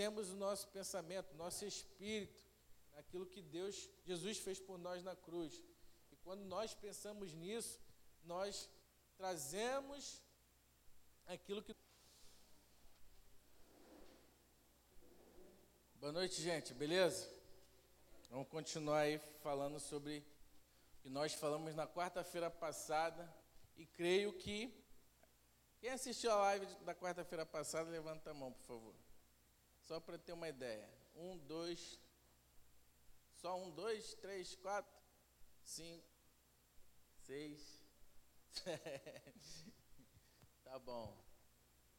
adoecemos o nosso pensamento, nosso espírito, naquilo que Deus, Jesus fez por nós na cruz. E quando nós pensamos nisso, nós trazemos aquilo que. Boa noite, gente, beleza? Vamos continuar aí falando sobre o que nós falamos na quarta-feira passada e creio que quem assistiu a live da quarta-feira passada, levanta a mão, por favor. Só para ter uma ideia. Um, dois. Só um, dois, três, quatro, cinco, seis. tá bom.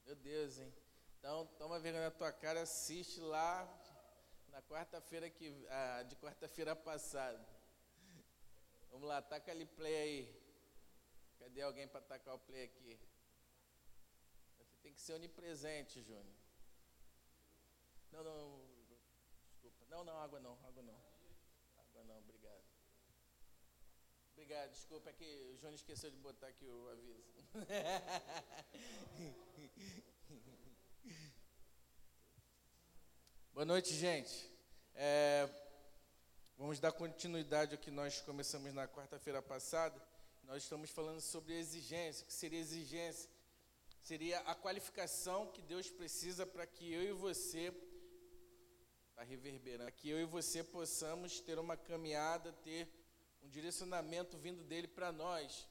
Meu Deus, hein? Então, toma vergonha na tua cara, assiste lá na quarta-feira que ah, de quarta-feira passada. Vamos lá, taca ali play aí. Cadê alguém para tacar o play aqui? Tem que ser onipresente, Júnior. Não, não, desculpa. Não, não, água não, água não. Água não, obrigado. Obrigado, desculpa, é que o Júnior esqueceu de botar aqui o aviso. Boa noite, gente. É, vamos dar continuidade ao que nós começamos na quarta-feira passada. Nós estamos falando sobre exigência, que seria exigência seria a qualificação que Deus precisa para que eu e você, está reverberando, que eu e você possamos ter uma caminhada, ter um direcionamento vindo dele para nós.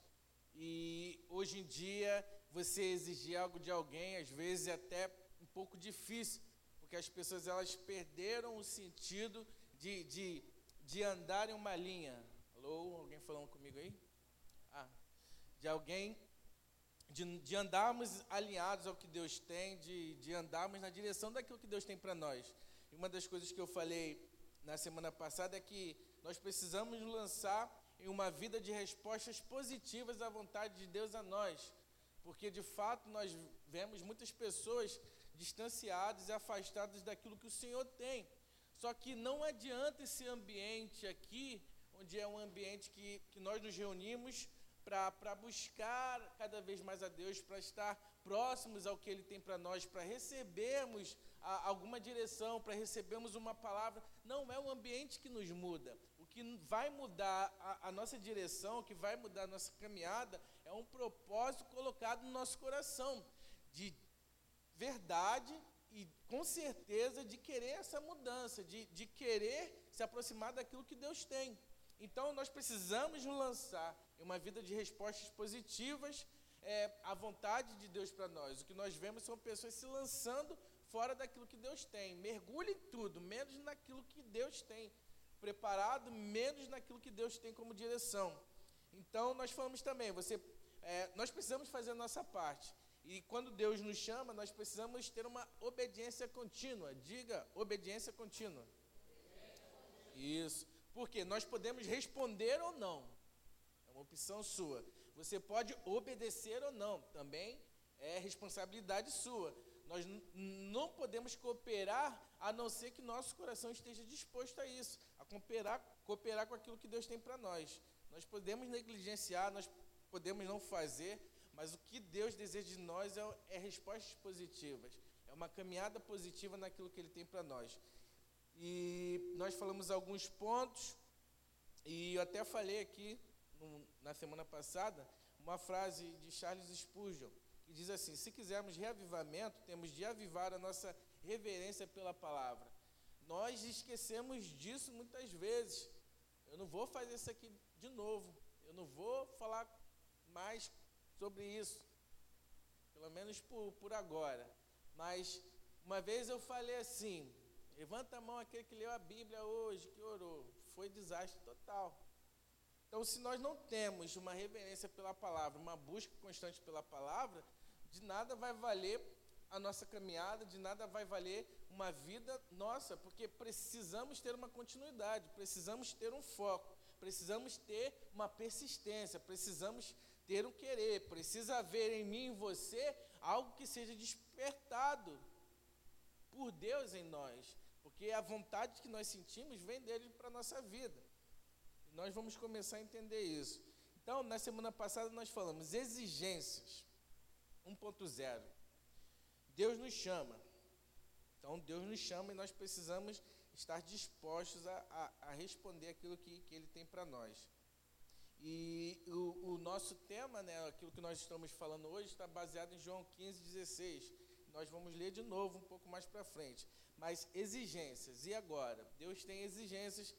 E hoje em dia, você exigir algo de alguém, às vezes é até um pouco difícil, porque as pessoas elas perderam o sentido de, de, de andar em uma linha. Alô, alguém falando comigo aí? Ah, de alguém de, de andarmos alinhados ao que Deus tem, de, de andarmos na direção daquilo que Deus tem para nós. E uma das coisas que eu falei na semana passada é que nós precisamos lançar em uma vida de respostas positivas à vontade de Deus a nós. Porque de fato nós vemos muitas pessoas distanciadas e afastadas daquilo que o Senhor tem. Só que não adianta esse ambiente aqui, onde é um ambiente que, que nós nos reunimos para buscar cada vez mais a Deus, para estar próximos ao que Ele tem para nós, para recebermos a, alguma direção, para recebermos uma palavra. Não é o ambiente que nos muda. O que vai mudar a, a nossa direção, o que vai mudar a nossa caminhada, é um propósito colocado no nosso coração de verdade e com certeza de querer essa mudança, de, de querer se aproximar daquilo que Deus tem. Então nós precisamos nos lançar em uma vida de respostas positivas é, à vontade de Deus para nós. O que nós vemos são pessoas se lançando fora daquilo que Deus tem. Mergulhe em tudo, menos naquilo que Deus tem preparado, menos naquilo que Deus tem como direção. Então nós falamos também, você, é, nós precisamos fazer a nossa parte. E quando Deus nos chama, nós precisamos ter uma obediência contínua. Diga, obediência contínua. Isso. Porque nós podemos responder ou não. É uma opção sua. Você pode obedecer ou não. Também é responsabilidade sua. Nós não podemos cooperar a não ser que nosso coração esteja disposto a isso, a cooperar, cooperar com aquilo que Deus tem para nós. Nós podemos negligenciar, nós podemos não fazer, mas o que Deus deseja de nós é, é respostas positivas, é uma caminhada positiva naquilo que Ele tem para nós. E nós falamos alguns pontos, e eu até falei aqui no, na semana passada uma frase de Charles Spurgeon, que diz assim: se quisermos reavivamento, temos de avivar a nossa reverência pela palavra. Nós esquecemos disso muitas vezes. Eu não vou fazer isso aqui de novo. Eu não vou falar mais sobre isso. Pelo menos por, por agora. Mas uma vez eu falei assim: Levanta a mão aquele que leu a Bíblia hoje, que orou. Foi desastre total. Então, se nós não temos uma reverência pela palavra, uma busca constante pela palavra, de nada vai valer a nossa caminhada, de nada vai valer uma vida nossa, porque precisamos ter uma continuidade, precisamos ter um foco, precisamos ter uma persistência, precisamos ter um querer, precisa haver em mim e em você algo que seja despertado por Deus em nós. Porque a vontade que nós sentimos vem dele para a nossa vida. Nós vamos começar a entender isso. Então, na semana passada nós falamos exigências 1.0. Deus nos chama. Então Deus nos chama e nós precisamos estar dispostos a, a, a responder aquilo que, que Ele tem para nós. E o, o, nosso tema, né, aquilo que nós estamos falando hoje, está baseado em João 15, 16. Nós vamos ler de novo um pouco mais para frente. Mas exigências, e agora? Deus tem exigências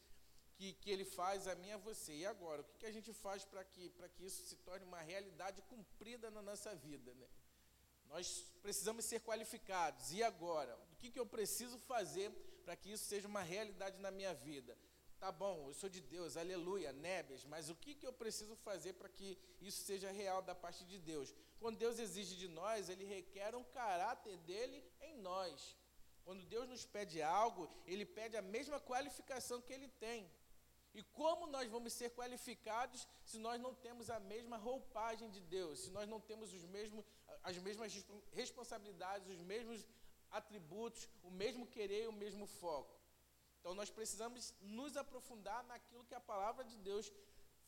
que, que Ele faz a mim e a você. E agora? O que, que a gente faz para que, que isso se torne uma realidade cumprida na nossa vida? Né? Nós precisamos ser qualificados. E agora? O que, que eu preciso fazer para que isso seja uma realidade na minha vida? Tá bom, eu sou de Deus, aleluia, nébias, mas o que, que eu preciso fazer para que isso seja real da parte de Deus? Quando Deus exige de nós, Ele requer um caráter dele em nós. Quando Deus nos pede algo, Ele pede a mesma qualificação que Ele tem. E como nós vamos ser qualificados se nós não temos a mesma roupagem de Deus, se nós não temos os mesmos, as mesmas responsabilidades, os mesmos atributos, o mesmo querer o mesmo foco? Então nós precisamos nos aprofundar naquilo que a palavra de Deus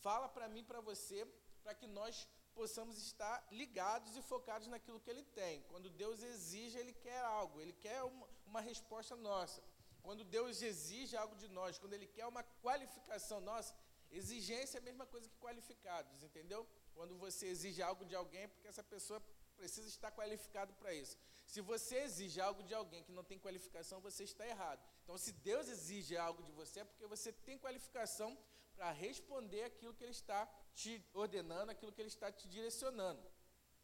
fala para mim para você, para que nós possamos estar ligados e focados naquilo que Ele tem. Quando Deus exige, Ele quer algo, Ele quer uma, uma resposta nossa. Quando Deus exige algo de nós, quando Ele quer uma qualificação nossa, exigência é a mesma coisa que qualificados, entendeu? Quando você exige algo de alguém, é porque essa pessoa precisa estar qualificado para isso. Se você exige algo de alguém que não tem qualificação, você está errado. Então, se Deus exige algo de você, é porque você tem qualificação para responder aquilo que Ele está te ordenando, aquilo que Ele está te direcionando.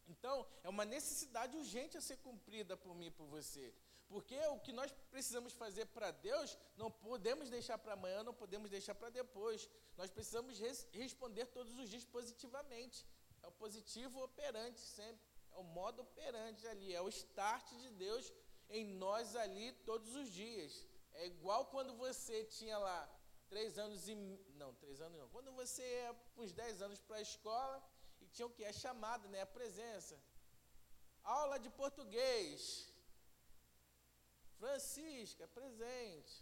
Então, é uma necessidade urgente a ser cumprida por mim e por você. Porque o que nós precisamos fazer para Deus, não podemos deixar para amanhã, não podemos deixar para depois. Nós precisamos res responder todos os dias positivamente. É o positivo operante sempre. É o modo operante ali. É o start de Deus em nós ali todos os dias. É igual quando você tinha lá três anos e. Não, três anos não. Quando você ia uns dez anos para a escola e tinha o que? A chamada, né? A presença. Aula de português. Francisca, presente.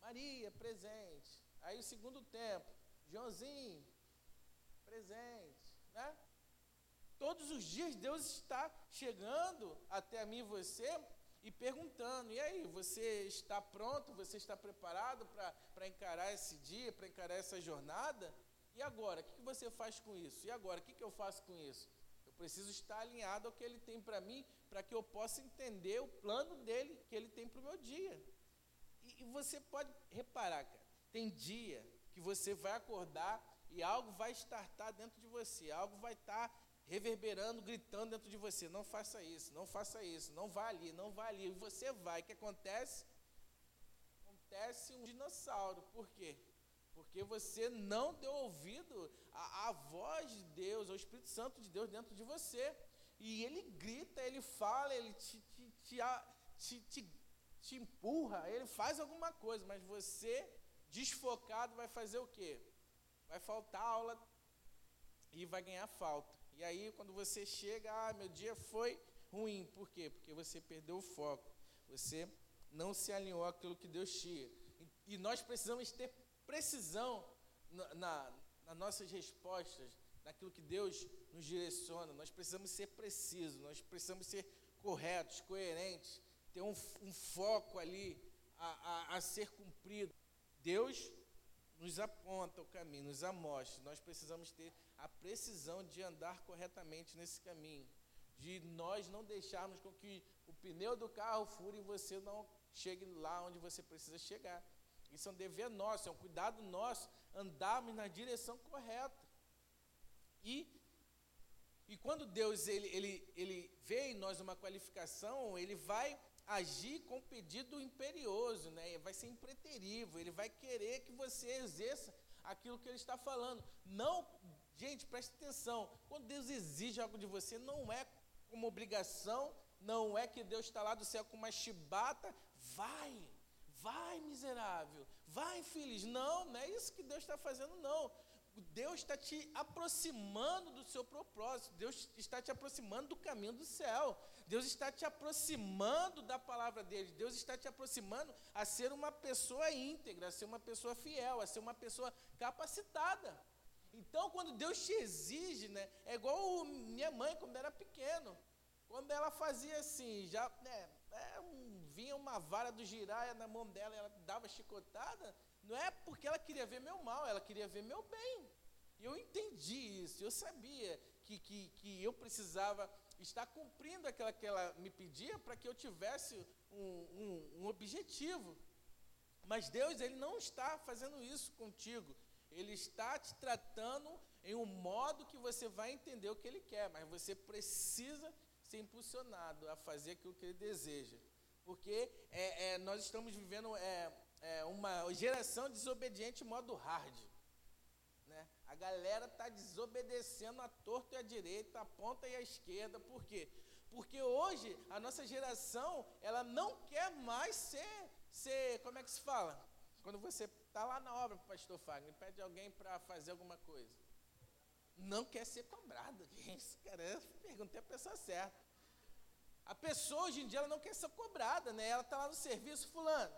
Maria, presente. Aí o segundo tempo, Joãozinho, presente. Né? Todos os dias Deus está chegando até mim e você e perguntando: e aí, você está pronto? Você está preparado para encarar esse dia, para encarar essa jornada? E agora, o que, você faz com isso? E agora, o que, eu faço com isso? Eu preciso estar alinhado ao que Ele tem para mim para que eu possa entender o plano dele que ele tem para o meu dia. E, e, você pode reparar, cara, tem dia que você vai acordar e algo vai estartar dentro de você, algo vai estar reverberando, gritando dentro de você: não faça isso, não faça isso, não vá ali, não vá ali. E você vai. O que acontece? Acontece um dinossauro. Por quê? Porque você não deu ouvido à, à voz de Deus, ao Espírito Santo de Deus dentro de você. E ele grita, ele fala, ele te, te, te, te, te empurra, ele faz alguma coisa, mas você, desfocado, vai fazer o quê? Vai faltar aula e vai ganhar falta. E aí, quando você chega, ah, meu dia foi ruim. Por quê? Porque você perdeu o foco. Você não se alinhou àquilo que Deus tinha. E nós precisamos ter precisão na, na, nas nossas respostas, naquilo que Deus nos direciona. Nós precisamos ser precisos, nós precisamos ser corretos, coerentes, ter um, um foco ali a, a, a ser cumprido. Deus nos aponta o caminho, nos amostra. Nós precisamos ter a precisão de andar corretamente nesse caminho, de nós não deixarmos com que o pneu do carro fure e você não chegue lá onde você precisa chegar. Isso é um dever nosso, é um cuidado nosso andarmos na direção correta. E, e quando Deus ele, ele, ele vê em nós uma qualificação, ele vai agir com pedido imperioso, né? vai ser impreterível, ele vai querer que você exerça aquilo que ele está falando. Não, gente, preste atenção, quando Deus exige algo de você, não é como obrigação, não é que Deus está lá do céu com uma chibata, vai, vai miserável, vai infeliz. Não, não é isso que Deus está fazendo, não. Deus está te aproximando do seu propósito, Deus está te aproximando do caminho do céu, Deus está te aproximando da palavra dele, Deus está te aproximando a ser uma pessoa íntegra, a ser uma pessoa fiel, a ser uma pessoa capacitada. Então, quando Deus te exige, né, é igual minha mãe quando era pequeno, quando ela fazia assim, já, né, é, um, vinha uma vara do giraia na mão dela e ela dava chicotada, não é porque ela queria ver meu mal, ela queria ver meu bem. E eu entendi isso, eu sabia que, que, que eu precisava estar cumprindo aquilo que ela me pedia para que eu tivesse um, um, um objetivo. Mas Deus, Ele não está fazendo isso contigo. Ele está te tratando em um modo que você vai entender o que Ele quer, mas você precisa ser impulsionado a fazer aquilo que Ele deseja. Porque é, é, nós estamos vivendo é, é uma geração desobediente modo hard. Né? A galera está desobedecendo a torto e a direita, a ponta e a esquerda. Por quê? Porque hoje a nossa geração ela não quer mais ser, ser como é que se fala? Quando você está lá na obra, pastor Fagner, pede alguém para fazer alguma coisa. Não quer ser cobrado. Isso, cara, perguntei a pessoa certa. A pessoa hoje em dia ela não quer ser cobrada, né? Ela está lá no serviço, fulano.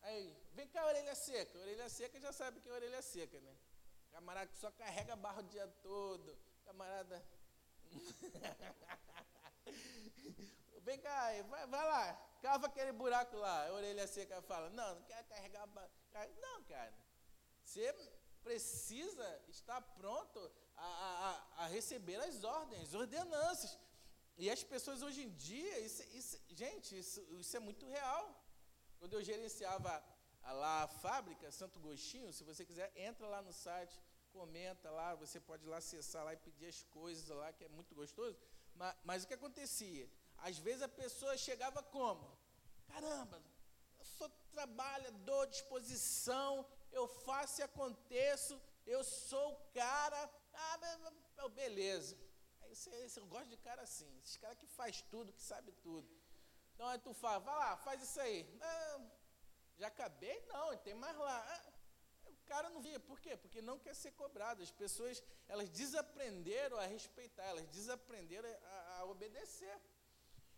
Aí, vem cá, orelha seca. Orelha seca já sabe que é orelha seca, né? Camarada que só carrega barro o dia todo. Camarada. vem cá, vai, vai lá, cava aquele buraco lá. A orelha seca fala: Não, não quero carregar. Não, cara. Você precisa estar pronto a, a, a receber as ordens, ordenanças. E as pessoas hoje em dia, isso, isso, gente, isso, isso é muito real. Quando eu gerenciava lá a fábrica, Santo Gostinho, se você quiser, entra lá no site, comenta lá, você pode lá acessar lá e pedir as coisas lá, que é muito gostoso. Mas, mas o que acontecia? Às vezes a pessoa chegava como? Caramba, eu sou trabalhador, disposição, eu faço e aconteço, eu sou o cara. Ah, beleza. Aí você, você gosta de cara assim, esses caras que faz tudo, que sabe tudo. Então aí tu fala, vai lá, faz isso aí. Não, já acabei? Não, tem mais lá. Ah, o cara não via. Por quê? Porque não quer ser cobrado. As pessoas, elas desaprenderam a respeitar, elas desaprenderam a, a obedecer.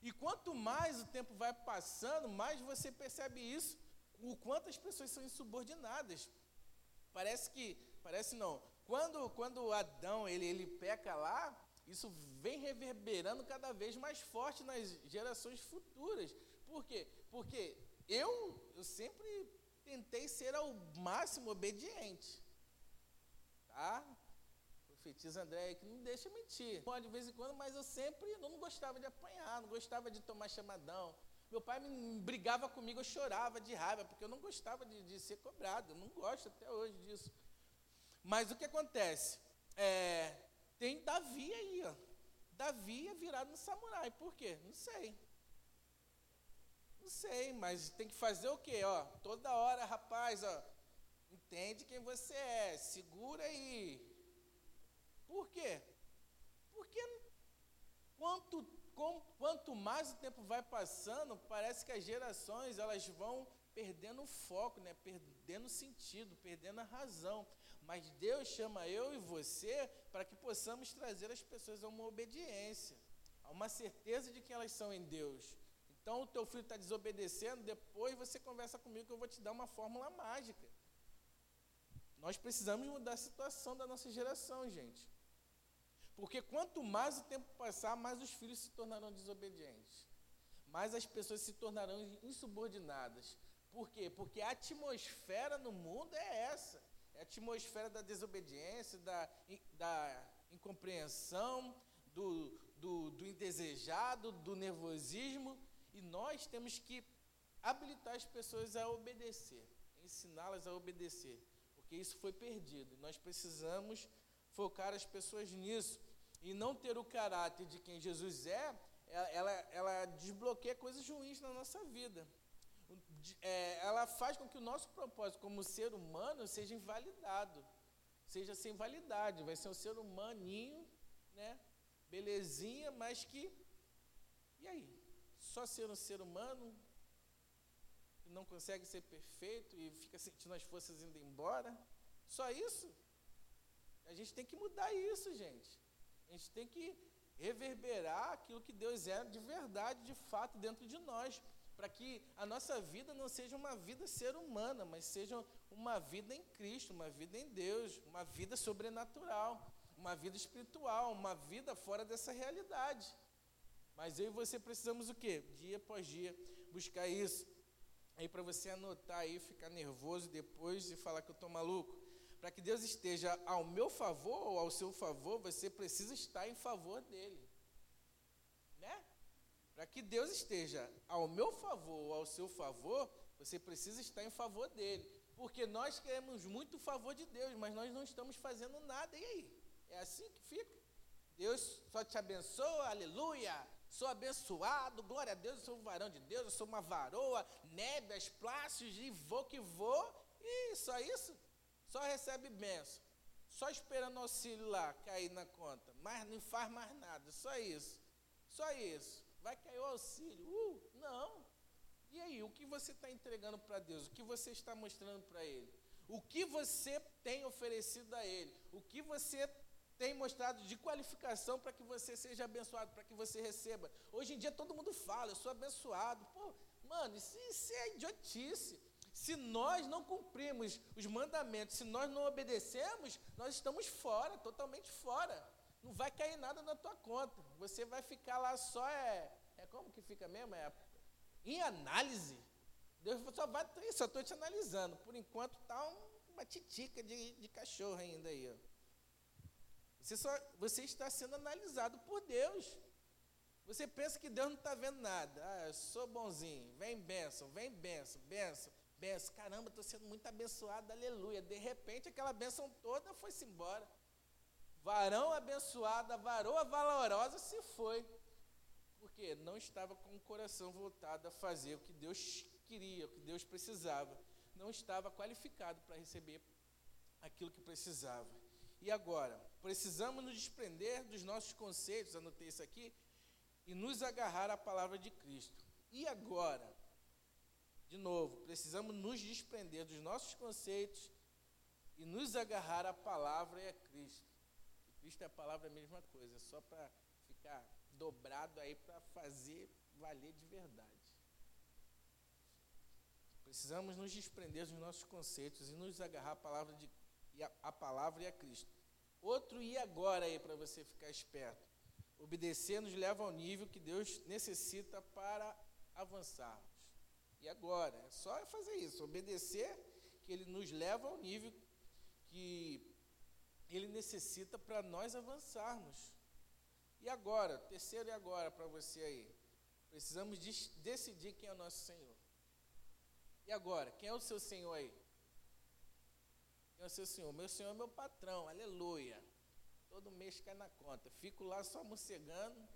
E quanto mais o tempo vai passando, mais você percebe isso, o quanto as pessoas são insubordinadas. Parece que, parece não, quando, quando Adão ele, ele peca lá, isso vem reverberando cada vez mais forte nas gerações futuras. Por quê? Porque eu, eu sempre tentei ser ao máximo obediente. Tá? Profetiza André que não deixa mentir. Pode de vez em quando, mas eu sempre eu não gostava de apanhar, não gostava de tomar chamadão. Meu pai me brigava comigo, eu chorava de raiva, porque eu não gostava de, de ser cobrado. Eu não gosto até hoje disso. Mas o que acontece? É, tem Davi aí, ó. Davi é virado no samurai. Por quê? Não sei. Não sei, mas tem que fazer o quê? Ó, toda hora, rapaz, ó, entende quem você é, segura aí. Por quê? Porque quanto, com, quanto mais o tempo vai passando, parece que as gerações elas vão perdendo o foco, né? perdendo o sentido, perdendo a razão. Mas Deus chama eu e você para que possamos trazer as pessoas a uma obediência, a uma certeza de que elas são em Deus. Então o teu filho está desobedecendo, depois você conversa comigo que eu vou te dar uma fórmula mágica. Nós precisamos mudar a situação da nossa geração, gente. Porque quanto mais o tempo passar, mais os filhos se tornarão desobedientes. Mais as pessoas se tornarão insubordinadas. Por quê? Porque a atmosfera no mundo é essa. É a atmosfera da desobediência, da, da incompreensão, do, do, do indesejado, do nervosismo. E nós temos que habilitar as pessoas a obedecer, ensiná-las a obedecer, porque isso foi perdido. Nós precisamos focar as pessoas nisso e não ter o caráter de quem Jesus é, ela, ela desbloqueia coisas ruins na nossa vida é, ela faz com que o nosso propósito como ser humano seja invalidado, seja sem validade. Vai ser um ser humaninho, né? Belezinha, mas que. E aí? Só ser um ser humano não consegue ser perfeito e fica sentindo as forças indo embora? Só isso? A gente tem que mudar isso, gente. A gente tem que reverberar aquilo que Deus é de verdade, de fato, dentro de nós para que a nossa vida não seja uma vida ser humana, mas seja uma vida em Cristo, uma vida em Deus, uma vida sobrenatural, uma vida espiritual, uma vida fora dessa realidade. Mas eu e você precisamos o quê? Dia após dia buscar isso. Aí para você anotar aí, ficar nervoso depois e falar que eu estou maluco. Para que Deus esteja ao meu favor ou ao seu favor, você precisa estar em favor dele. Né? Para que Deus esteja ao meu favor ou ao seu favor, você precisa estar em favor dele. Porque nós queremos muito o favor de Deus, mas nós não estamos fazendo nada. E aí? É assim que fica. Deus só te abençoa, aleluia. Sou abençoado, glória a Deus, eu sou um varão de Deus, eu sou uma varoa, nébias, plácios, e vou que vou. E só isso? Só recebe benção. Só esperando auxílio lá cair na conta. Mas não faz mais nada, só isso. Só isso. Vai cair o auxílio. Uh, não. E aí, o que você está entregando para Deus? O que você está mostrando para Ele? O que você tem oferecido a Ele? O que você tem mostrado de qualificação para que você seja abençoado, para que você receba? Hoje em dia todo mundo fala, eu sou abençoado. Pô, mano, isso, isso é idiotice. Se nós não cumprimos os mandamentos, se nós não obedecemos, nós estamos fora, totalmente fora. Não vai cair nada na tua conta. Você vai ficar lá só é, é como que fica mesmo? É em análise. Deus só vai só estou te analisando. Por enquanto está uma titica de, de cachorro ainda aí. Você, só, você está sendo analisado por Deus. Você pensa que Deus não está vendo nada. Ah, eu sou bonzinho. Vem bênção, vem bênção, bênção, bênção. Caramba, estou sendo muito abençoado, aleluia. De repente, aquela bênção toda foi-se embora. Varão abençoado, a varoa valorosa se foi porque não estava com o coração voltado a fazer o que Deus queria, o que Deus precisava. Não estava qualificado para receber aquilo que precisava. E agora, precisamos nos desprender dos nossos conceitos, anotei isso aqui, e nos agarrar à palavra de Cristo. E agora, de novo, precisamos nos desprender dos nossos conceitos e nos agarrar à palavra e a Cristo. E Cristo é a palavra é a mesma coisa, só para ficar dobrado aí para fazer valer de verdade. Precisamos nos desprender dos nossos conceitos e nos agarrar à palavra, de, a, a palavra e a Cristo. Outro e agora aí para você ficar esperto. Obedecer nos leva ao nível que Deus necessita para avançarmos. E agora, é só fazer isso, obedecer que ele nos leva ao nível que ele necessita para nós avançarmos. E agora, terceiro e agora para você aí. Precisamos de decidir quem é o nosso Senhor. E agora, quem é o seu Senhor aí? Quem é o seu Senhor? Meu Senhor é meu patrão, aleluia. Todo mês cai na conta. Fico lá só morcegando.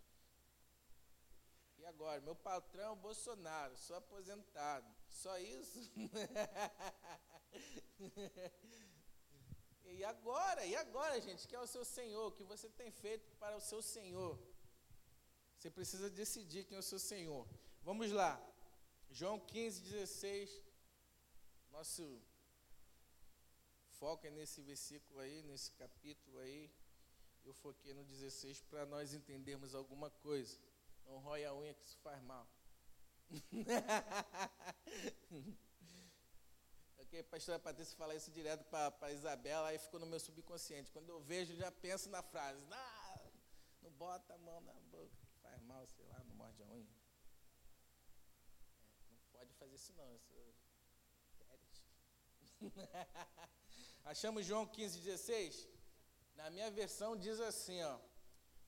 E agora, meu patrão é o Bolsonaro, sou aposentado. Só isso? E agora, e agora, gente, que é o seu Senhor, o que você tem feito para o seu Senhor? Você precisa decidir quem é o seu Senhor. Vamos lá. João 15, 16. Nosso foco é nesse versículo aí, nesse capítulo aí. Eu foquei no 16 para nós entendermos alguma coisa. Não rói a unha que isso faz mal. porque a pastora Patrícia fala isso direto para a Isabela, aí ficou no meu subconsciente. Quando eu vejo, já penso na frase, não, não bota a mão na boca, faz mal, sei lá, não morde a unha. É, não pode fazer isso não, eu sou Achamos João 15, 16? Na minha versão diz assim, ó.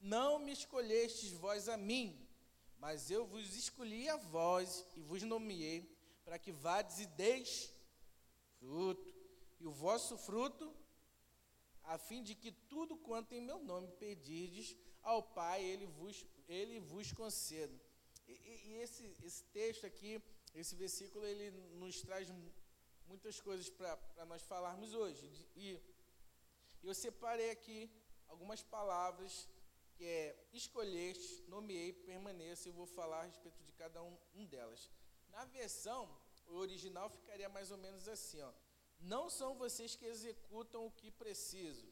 Não me escolhestes vós a mim, mas eu vos escolhi a vós e vos nomeei para que vades e deis fruto, e o vosso fruto, a fim de que tudo quanto em meu nome pedirdes ao Pai, ele vos, ele vos conceda. E, e, esse, esse texto aqui, esse versículo, ele nos traz muitas coisas para nós falarmos hoje. E eu separei aqui algumas palavras que é escolheste, nomeei, permaneça, e vou falar a respeito de cada um, um delas. Na versão original ficaria mais ou menos assim, ó. Não são vocês que executam o que preciso,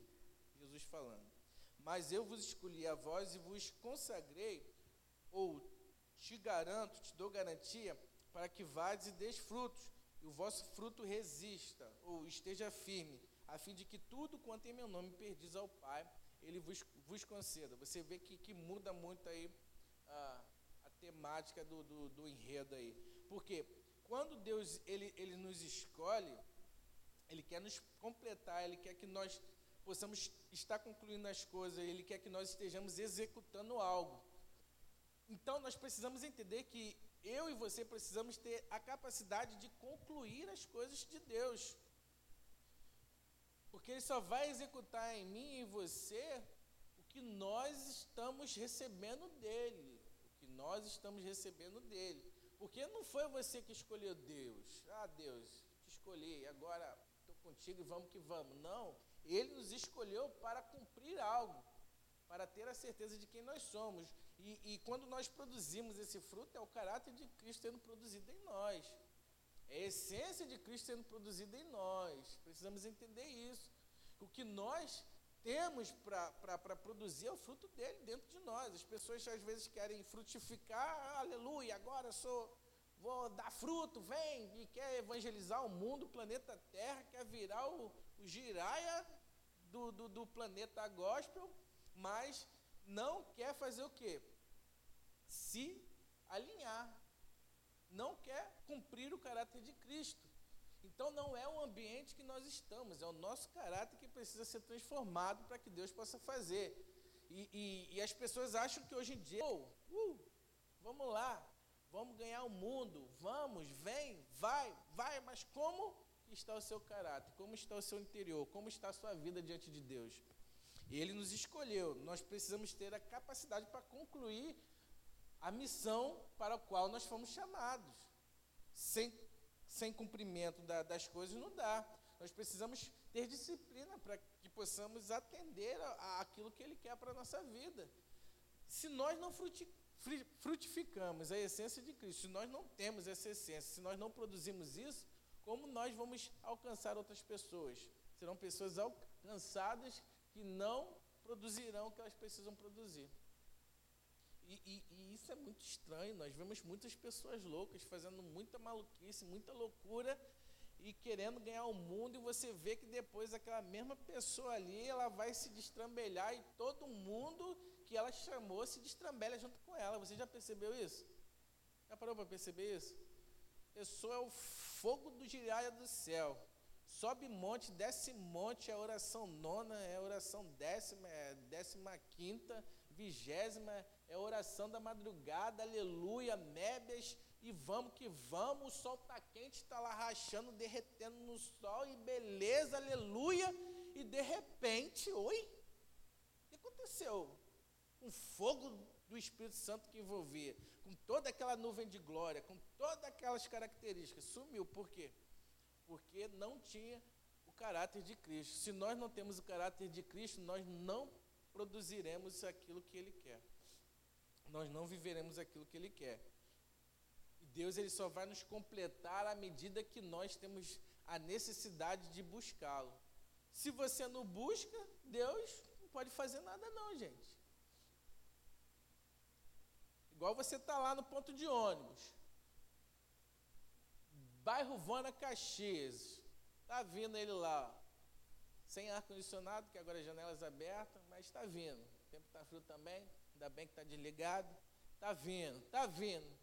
Jesus falando. Mas eu vos escolhi a vós e vos consagrei, ou te garanto, te dou garantia, para que vades e deis frutos, e o vosso fruto resista, ou esteja firme, a fim de que tudo quanto em meu nome perdis ao Pai, Ele vos, vos conceda. Você vê que, que muda muito aí ah, temática do, do, do enredo aí. Porque quando Deus ele, ele nos escolhe, Ele quer nos completar, Ele quer que nós possamos estar concluindo as coisas, Ele quer que nós estejamos executando algo. Então nós precisamos entender que eu e você precisamos ter a capacidade de concluir as coisas de Deus. Porque Ele só vai executar em mim e em você o que nós estamos recebendo dEle. O que nós estamos recebendo dEle. Porque não foi você que escolheu Deus. Ah, Deus, te escolhi, agora estou contigo e vamos que vamos. Não. Ele nos escolheu para cumprir algo, para ter a certeza de quem nós somos. E, e quando nós produzimos esse fruto, é o caráter de Cristo sendo produzido em nós. É a essência de Cristo sendo produzida em nós. Precisamos entender isso. O que nós temos para produzir é o fruto dele dentro de nós. As pessoas às vezes querem frutificar, aleluia, agora sou, vou dar fruto, vem, e quer evangelizar o mundo, o planeta Terra, quer virar o, o giraia do, do, do planeta gospel, mas não quer fazer o quê? Se alinhar. Não quer cumprir o caráter de Cristo. Então não é o ambiente que nós estamos, é o nosso caráter que precisa ser transformado para que Deus possa fazer. E, e, e, as pessoas acham que hoje em dia, oh, uh, vamos lá, vamos ganhar o mundo, vamos, vem, vai, vai, mas como está o seu caráter, como está o seu interior, como está a sua vida diante de Deus? Ele nos escolheu, nós precisamos ter a capacidade para concluir a missão para a qual nós fomos chamados. Sem sem cumprimento da, das coisas não dá. Nós precisamos ter disciplina para que possamos atender a, a aquilo que Ele quer para a nossa vida. Se nós não frutificamos a essência de Cristo, se nós não temos essa essência, se nós não produzimos isso, como nós vamos alcançar outras pessoas? Serão pessoas alcançadas que não produzirão o que elas precisam produzir. E, e, e, isso é muito estranho. Nós vemos muitas pessoas loucas fazendo muita maluquice, muita loucura e querendo ganhar o mundo. E você vê que depois aquela mesma pessoa ali, ela vai se destrambelhar e todo mundo que ela chamou se destrambelha junto com ela. Você já percebeu isso? Já parou para perceber isso? Pessoa é o fogo do giraia do céu. Sobe monte, desce monte, é oração nona, é oração décima, é décima quinta, vigésima, é oração da madrugada, aleluia, mébias, e vamos que vamos, o sol está quente, está lá rachando, derretendo no sol, e beleza, aleluia, e de repente, oi, o que aconteceu? Um fogo do Espírito Santo que envolvia, com toda aquela nuvem de glória, com todas aquelas características, sumiu, por quê? Porque não tinha o caráter de Cristo. Se nós não temos o caráter de Cristo, nós não produziremos aquilo que Ele quer nós não viveremos aquilo que Ele quer. Deus ele só vai nos completar à medida que nós temos a necessidade de buscá-lo. Se você não busca, Deus não pode fazer nada não, gente. Igual você está lá no ponto de ônibus. Bairro Vana Caxias. Está vindo ele lá. Sem ar-condicionado, que agora é janelas abertas, mas está vindo. O tempo está frio também ainda bem que está desligado. Está vindo, está vindo.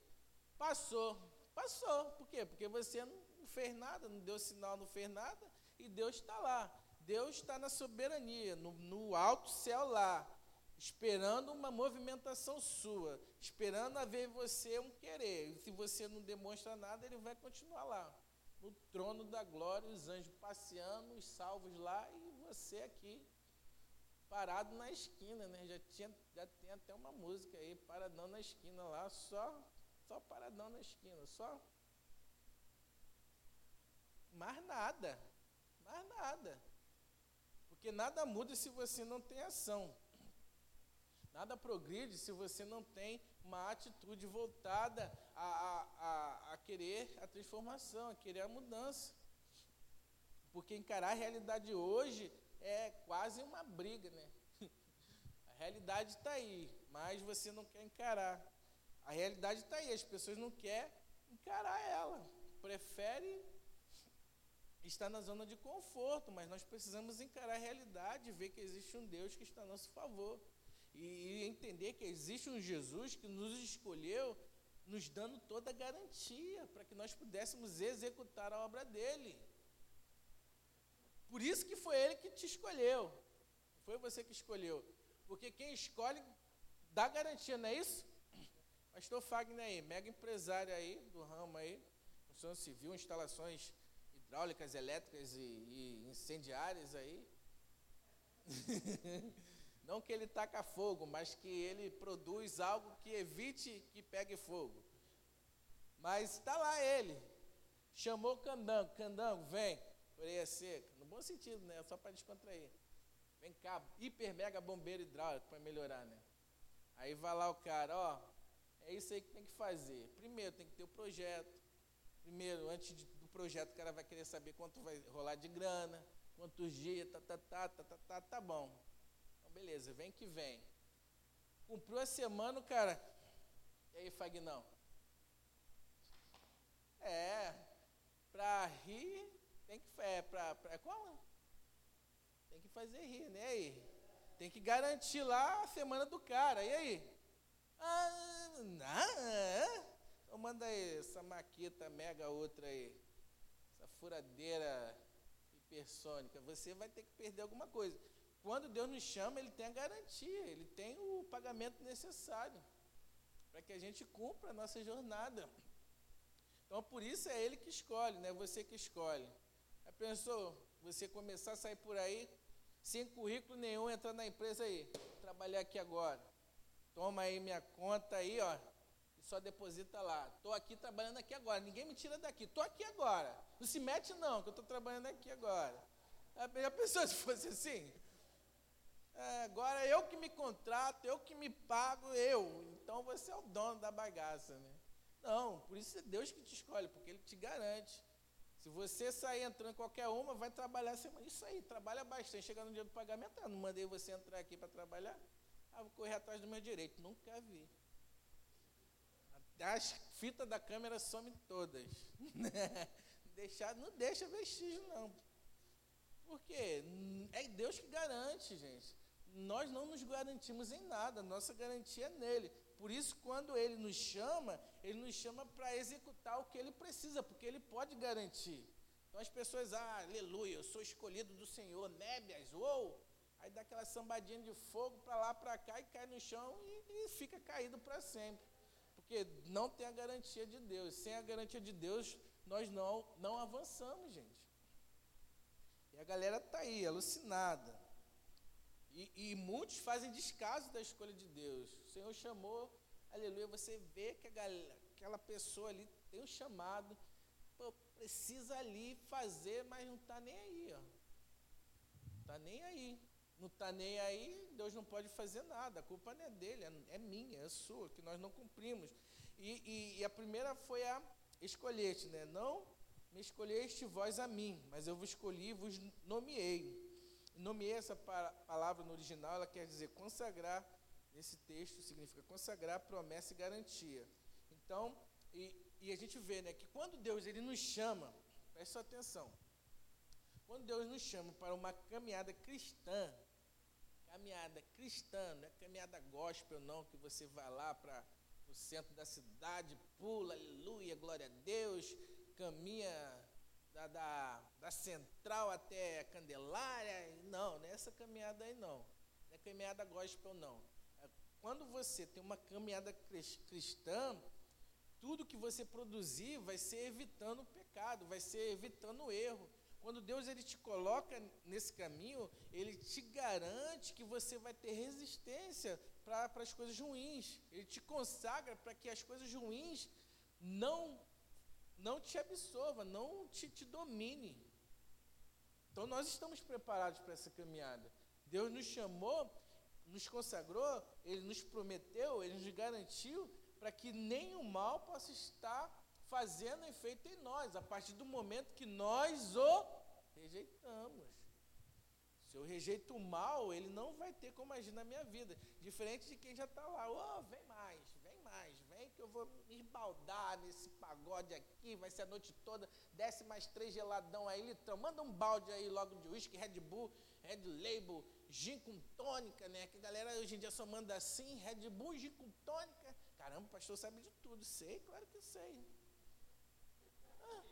Passou, passou. Por quê? Porque você não fez nada, não deu sinal, não fez nada, e Deus está lá. Deus está na soberania, no, no alto céu lá, esperando uma movimentação sua, esperando haver você um querer. Se você não demonstra nada, ele vai continuar lá, no trono da glória, os anjos passeando, os salvos lá e você aqui parado na esquina, né? Já, tinha, já tem até uma música aí, paradão na esquina lá, só, só paradão na esquina, só. Mais nada, mais nada. Porque nada muda se você não tem ação. Nada progride se você não tem uma atitude voltada a, a, a, a querer a transformação, a querer a mudança. Porque encarar a realidade hoje é quase uma briga, né? A realidade está aí, mas você não quer encarar. A realidade está aí, as pessoas não querem encarar ela. Prefere estar na zona de conforto, mas nós precisamos encarar a realidade, ver que existe um Deus que está a nosso favor. E, entender que existe um Jesus que nos escolheu nos dando toda a garantia para que nós pudéssemos executar a obra dele. Por isso que foi ele que te escolheu. Foi você que escolheu. Porque quem escolhe dá garantia, não é isso? Pastor Fagner aí, mega empresário aí do ramo aí, construção civil, instalações hidráulicas, elétricas e, e incendiárias aí. Não que ele taca fogo, mas que ele produz algo que evite que pegue fogo. Mas está lá ele. Chamou candango. Candango, vem. Orelha seca. No bom sentido, né? Só para descontrair. Vem cá, hiper mega bombeiro hidráulico para melhorar, né? Aí vai lá o cara, ó. É isso aí que tem que fazer. Primeiro tem que ter o projeto. Primeiro, antes de, do projeto, o cara vai querer saber quanto vai rolar de grana, quantos dias, tá, tá, tá, tá, tá, tá, tá bom beleza, vem que vem. Cumpriu a semana, cara. E aí, Fagnão? É, pra rir, tem que. É, pra, pra, como? Tem que fazer rir, né? aí? Tem que garantir lá a semana do cara. E aí? Ah, não. Então manda aí essa maqueta mega outra aí. Essa furadeira hipersônica. Você vai ter que perder alguma coisa quando Deus nos chama, Ele tem a garantia, Ele tem o pagamento necessário para que a gente cumpra a nossa jornada. Então, por isso é Ele que escolhe, não é você que escolhe. Pensou, você começar a sair por aí, sem currículo nenhum, entrar na empresa aí, trabalhar aqui agora. Toma aí minha conta aí, ó, e só deposita lá. Estou aqui trabalhando aqui agora, ninguém me tira daqui, estou aqui agora. Não se mete não, que eu estou trabalhando aqui agora. Já pensou se fosse assim? É, agora eu que me contrato, eu que me pago, eu. Então você é o dono da bagaça, né? Não, por isso é Deus que te escolhe, porque Ele te garante. Se você sair entrando em qualquer uma, vai trabalhar semana. Isso aí, trabalha bastante. Chega no dia do pagamento, ah, não mandei você entrar aqui para trabalhar. Ah, vou correr atrás do meu direito. Nunca vi. As fitas da câmera somem todas. Deixar, não deixa vestígio, não. Por quê? É Deus que garante, gente nós não nos garantimos em nada, nossa garantia é nele. Por isso, quando ele nos chama, ele nos chama para executar o que ele precisa, porque ele pode garantir. Então as pessoas, ah, aleluia, eu sou escolhido do Senhor, nébias, uou! Aí dá aquela sambadinha de fogo para lá, para cá e cai no chão e, e fica caído para sempre. Porque não tem a garantia de Deus. Sem a garantia de Deus, nós não, não avançamos, gente. E a galera está aí, alucinada. E, e, muitos fazem descaso da escolha de Deus. O Senhor chamou, aleluia. Você vê que galera, aquela pessoa ali tem um chamado, precisa ali fazer, mas não está nem aí. Ó. Não está nem aí. Não está nem aí, Deus não pode fazer nada. A culpa não é dele, é, é minha, é sua, que nós não cumprimos. E, e, e a primeira foi a escolheste, né? Não me escolheste vós a mim, mas eu vos escolhi e vos nomeei nomeei essa palavra no original, ela quer dizer consagrar, nesse texto significa consagrar, promessa e garantia. Então, e, e a gente vê né, que quando Deus ele nos chama, preste atenção, quando Deus nos chama para uma caminhada cristã, caminhada cristã, não é caminhada gospel não, que você vai lá para o centro da cidade, pula, aleluia, glória a Deus, caminha da, da, da central até Candelária. Não, não é essa caminhada aí não. Não é caminhada gospel não. É quando você tem uma caminhada cristã, tudo que você produzir vai ser evitando o pecado, vai ser evitando o erro. Quando Deus ele te coloca nesse caminho, ele te garante que você vai ter resistência para as coisas ruins. Ele te consagra para que as coisas ruins não não te absorva, não te, te domine. Então nós estamos preparados para essa caminhada. Deus nos chamou, nos consagrou, Ele nos prometeu, Ele nos garantiu para que nenhum mal possa estar fazendo efeito em nós, a partir do momento que nós o rejeitamos. Se eu rejeito o mal, ele não vai ter como agir na minha vida. Diferente de quem já está lá, oh, vem mais, que eu vou me esbaldar nesse pagode aqui, vai ser a noite toda, desce mais três geladão aí, litrão, manda um balde aí logo de uísque, Red Bull, Red Label, gin com tônica, né? Que a galera hoje em dia só manda assim, Red Bull, gin com tônica. Caramba, o pastor sabe de tudo. Sei, claro que sei. Ah,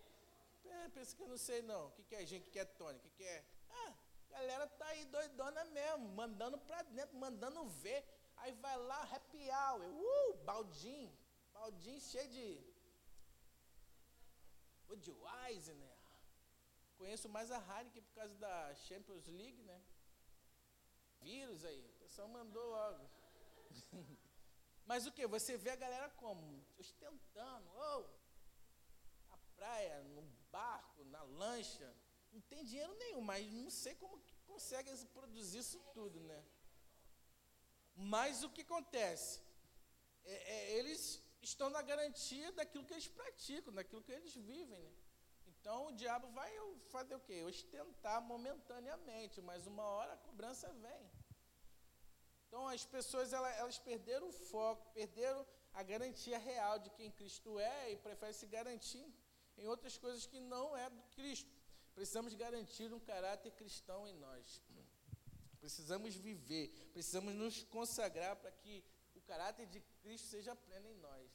é, pensa que eu não sei não. O que, que é gente? O que é Tony? O que, que é? Ah, galera tá aí doidona mesmo, mandando pra dentro, mandando ver. Aí vai lá, happy hour, uh, baldinho, baldinho cheio de Budweiser, né? Conheço mais a Heineken por causa da Champions League, né? Vírus aí, o pessoal mandou logo. Mas o que? Você vê a galera como? Ostentando, oh, na praia, no barco, na lancha. Não tem dinheiro nenhum, mas não sei como que consegue produzir isso tudo, né? Mas o que acontece? É, é, eles estão na garantia daquilo que eles praticam, daquilo que eles vivem, né? Então o diabo vai fazer o quê? Ostentar momentaneamente, mas uma hora a cobrança vem. Então as pessoas elas, elas perderam o foco, perderam a garantia real de quem Cristo é e preferem se garantir em outras coisas que não é do Cristo. Precisamos garantir um caráter cristão em nós. Precisamos viver, precisamos nos consagrar para que o caráter de Cristo seja pleno em nós,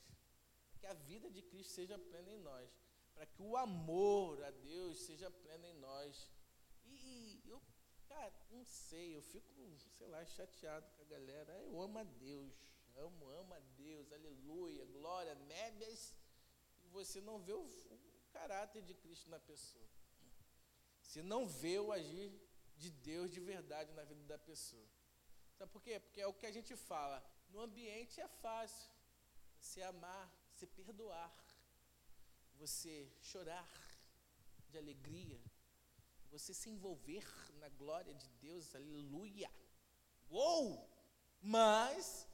que a vida de Cristo seja plena em nós, para que o amor a Deus seja pleno em nós. E, e eu, cara, não sei, eu fico, sei lá, chateado com a galera. Eu amo a Deus, amo, amo a Deus, aleluia, glória, mébias, e você não vê o, o caráter de Cristo na pessoa. Você não vê o agir de Deus de verdade na vida da pessoa. Sabe por quê? Porque é o que a gente fala. No ambiente é fácil. Você amar, você perdoar, você chorar de alegria, você se envolver na glória de Deus, aleluia. Uou! Mas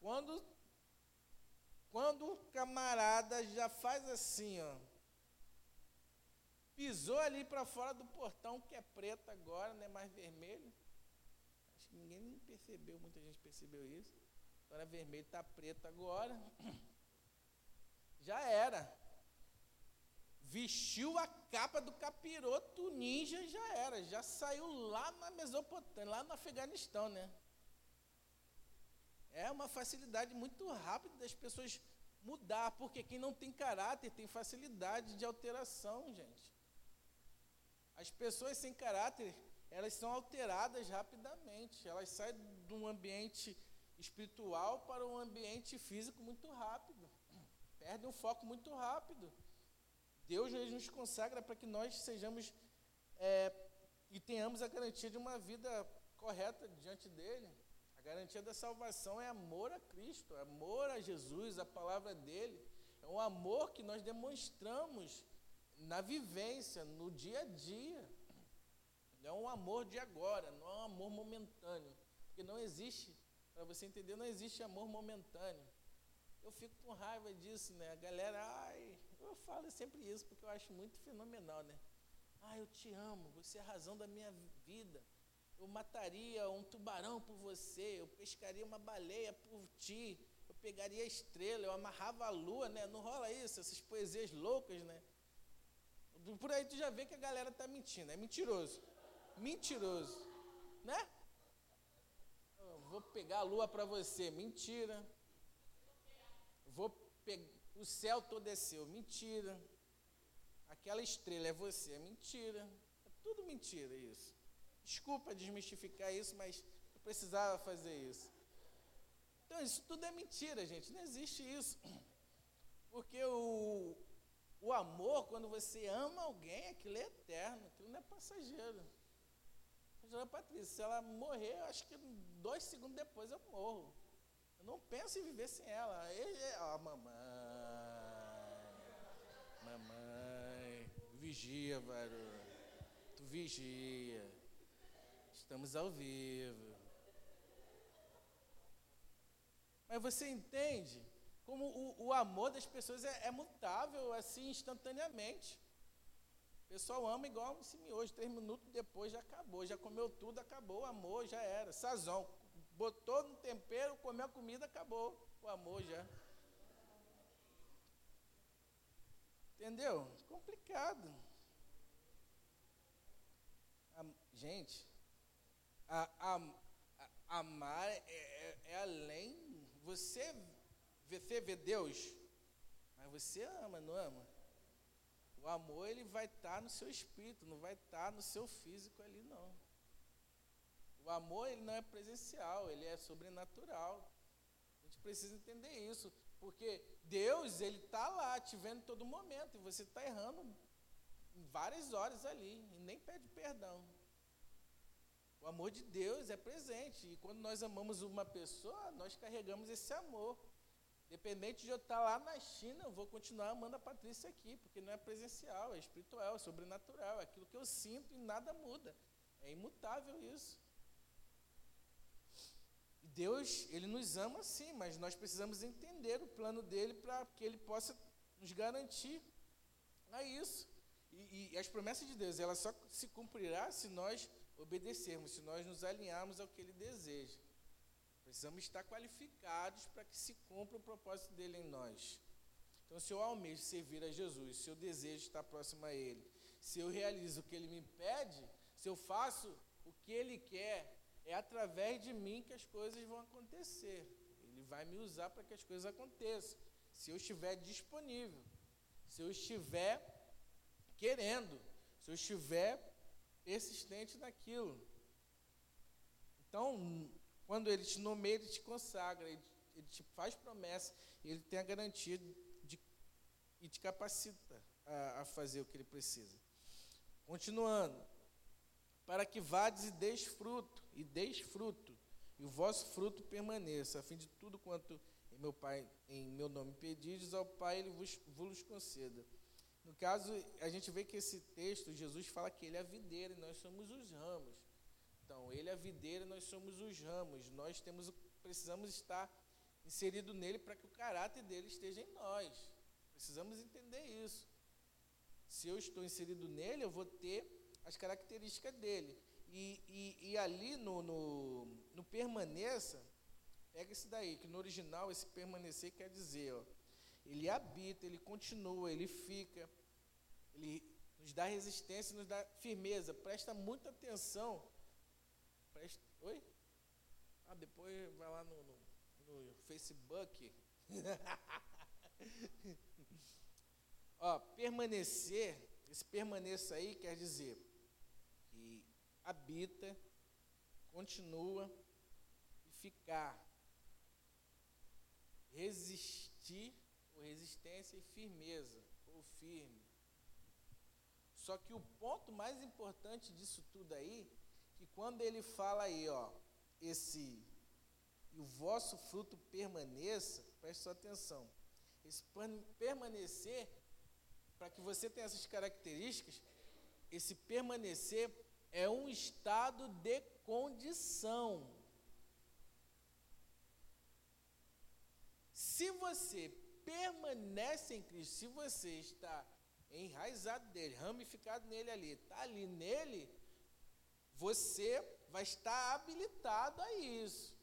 quando quando o camarada já faz assim, ó, Pisou ali para fora do portão, que é preto agora, não é mais vermelho. Acho que ninguém percebeu, muita gente percebeu isso. Agora é vermelho, está preto agora. Já era. Vestiu a capa do capiroto ninja, já era. Já saiu lá na Mesopotâmia, lá no Afeganistão, né? É uma facilidade muito rápida das pessoas mudar, porque quem não tem caráter tem facilidade de alteração, gente. As pessoas sem caráter, elas são alteradas rapidamente. Elas saem de um ambiente espiritual para um ambiente físico muito rápido. Perdem o foco muito rápido. Deus nos consagra para que nós sejamos é, e tenhamos a garantia de uma vida correta diante dele. A garantia da salvação é amor a Cristo, amor a Jesus, a palavra dele. É um amor que nós demonstramos na vivência, no dia a dia. É um amor de agora, não é um amor momentâneo. Porque não existe, para você entender, não existe amor momentâneo. Eu fico com raiva disso, né? A galera, ai, eu falo sempre isso porque eu acho muito fenomenal, né? Ah, eu te amo, você é a razão da minha vida. Eu mataria um tubarão por você, eu pescaria uma baleia por ti, eu pegaria a estrela, eu amarrava a lua, né? Não rola isso, essas poesias loucas, né? Por aí tu já vê que a galera tá mentindo, é mentiroso. Mentiroso, né? Eu vou pegar a lua para você, mentira. O céu todo desceu, mentira. Aquela estrela é você, é mentira. É tudo mentira isso. Desculpa desmistificar isso, mas eu precisava fazer isso. Então, isso tudo é mentira, gente. Não existe isso. Porque o, o amor, quando você ama alguém, aquilo é eterno, aquilo não é passageiro. A Patrícia, se ela morrer, eu acho que dois segundos depois eu morro. Não penso em viver sem ela. Ó, mamãe. Mamãe. Vigia, varão. Tu vigia. Estamos ao vivo. Mas você entende? como o, o amor das pessoas é, é, mutável, assim, instantaneamente. O pessoal ama igual esse miojo, três minutos depois já acabou, já comeu tudo, acabou, o amor já era. Sazão, botou no tempero, comeu a comida, acabou, o amor já. Entendeu? Complicado. A, gente, a, a, amar é, é, é além. Você você vê Deus, mas você ama, não ama? O amor ele vai estar tá no seu espírito, não vai estar tá no seu físico ali não. O amor ele não é presencial, ele é sobrenatural. A gente precisa entender isso, porque Deus ele está lá te vendo todo momento e você está errando várias horas ali e nem pede perdão. O amor de Deus é presente. E quando nós amamos uma pessoa, nós carregamos esse amor. Independente de eu estar lá na China, eu vou continuar amando a Patrícia aqui, porque não é presencial, é espiritual, é sobrenatural, é aquilo que eu sinto e nada muda. É imutável isso. Deus, Ele nos ama sim, mas nós precisamos entender o plano dele para que Ele possa nos garantir a isso. E, e as promessas de Deus, ela só se cumprirá se nós obedecermos, se nós nos alinharmos ao que Ele deseja. Precisamos estar qualificados para que se cumpra o propósito dele em nós. Então, se eu almejo servir a Jesus, se eu desejo estar próximo a Ele, se eu realizo o que Ele me pede, se eu faço o que Ele quer, é através de mim que as coisas vão acontecer. Ele vai me usar para que as coisas aconteçam. Se eu estiver disponível, se eu estiver querendo, se eu estiver persistente naquilo. Então, quando ele te nomeia, ele te consagra, ele, ele te faz promessa, ele tem a garantia de, e te capacita a, a fazer o que ele precisa. Continuando, para que vades e deis fruto, e deis fruto, e o vosso fruto permaneça, a fim de tudo quanto em meu Pai, em meu nome pedides ao Pai, ele vos, vos conceda. No caso, a gente vê que esse texto, Jesus fala que ele é a videira e nós somos os ramos. Então, ele é a videira e nós somos os ramos. Nós temos, precisamos estar inserido nele para que o caráter dele esteja em nós. Precisamos entender isso. Se eu estou inserido nele, eu vou ter as características dele. E, e, e ali no, no, no, permaneça, pega esse daí, que no original esse permanecer quer dizer, ó, ele habita, ele continua, ele fica, ele nos dá resistência, nos dá firmeza. Presta muita atenção. Presta, oi? Ah, depois vai lá no, no, no Facebook. Ó, permanecer, esse permaneça aí quer dizer habita, continua e ficar. Resistir ou resistência e firmeza, ou firme. Só que o ponto mais importante disso tudo aí, que quando ele fala aí, ó, esse e o vosso fruto permaneça, preste sua atenção. Esse permanecer, para que você tenha essas características, esse permanecer é um estado de condição. Se você permanece em Cristo, se você está enraizado nele, ramificado nele ali, está ali nele, você vai estar habilitado a isso.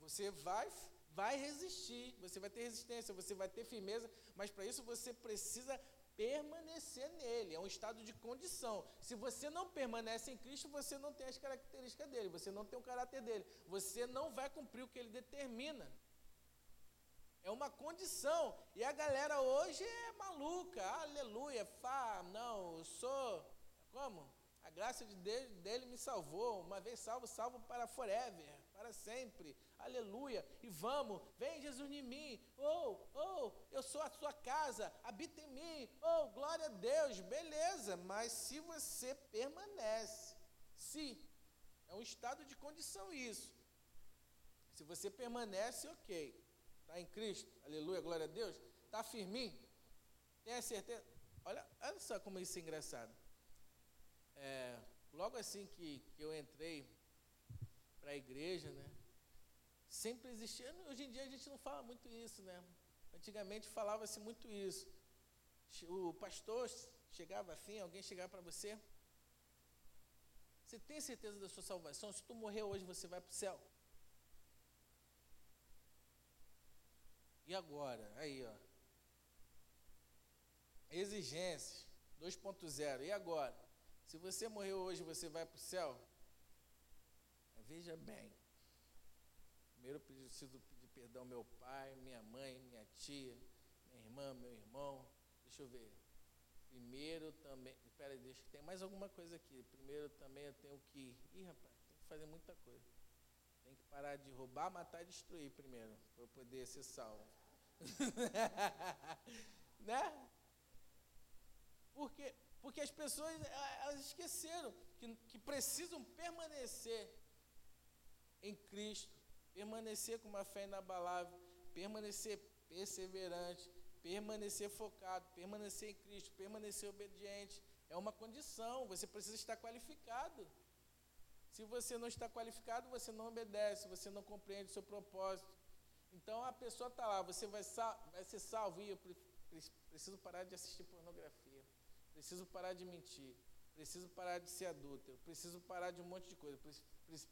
Você vai, vai resistir, você vai ter resistência, você vai ter firmeza, mas para isso você precisa permanecer nele, é um estado de condição. Se você não permanece em Cristo, você não tem as características dele, você não tem o caráter dele, você não vai cumprir o que ele determina. É uma condição. E a galera hoje é maluca. Aleluia, fá, não, eu sou. Como? A graça de Deus, dele me salvou. Uma vez salvo, salvo para forever, para sempre. Aleluia. E vamos, vem Jesus em mim. Oh, oh, eu sou a sua casa, habita em mim. Oh, glória a Deus, beleza. Mas se você permanece, se é um estado de condição isso. Se você permanece, ok. Está em Cristo, aleluia, glória a Deus. Está firminho? Tem a certeza? Olha, olha só como isso é engraçado. É, logo assim que, que eu entrei para a igreja, né? Sempre existia. Hoje em dia a gente não fala muito isso, né? Antigamente falava-se muito isso. O pastor chegava assim, alguém chegava para você. Você tem certeza da sua salvação? Se tu morrer hoje, você vai para o céu. E agora? Aí, ó. Exigências 2.0. E agora? Se você morreu hoje, você vai para o céu? Veja bem. Primeiro eu preciso pedir perdão meu pai, minha mãe, minha tia, minha irmã, meu irmão. Deixa eu ver. Primeiro também. Espera aí, deixa. Tem mais alguma coisa aqui. Primeiro também eu tenho que. Ih, rapaz, tem que fazer muita coisa. Tem que parar de roubar, matar e destruir primeiro, para poder ser salvo. né? Porque, porque as pessoas elas esqueceram que, que precisam permanecer em Cristo, permanecer com uma fé inabalável, permanecer perseverante, permanecer focado, permanecer em Cristo, permanecer obediente. É uma condição, você precisa estar qualificado. Se você não está qualificado, você não obedece, você não compreende o seu propósito. Então a pessoa está lá, você vai, vai ser salvo. E eu preciso parar de assistir pornografia, preciso parar de mentir, preciso parar de ser adúltero, preciso parar de um monte de coisa,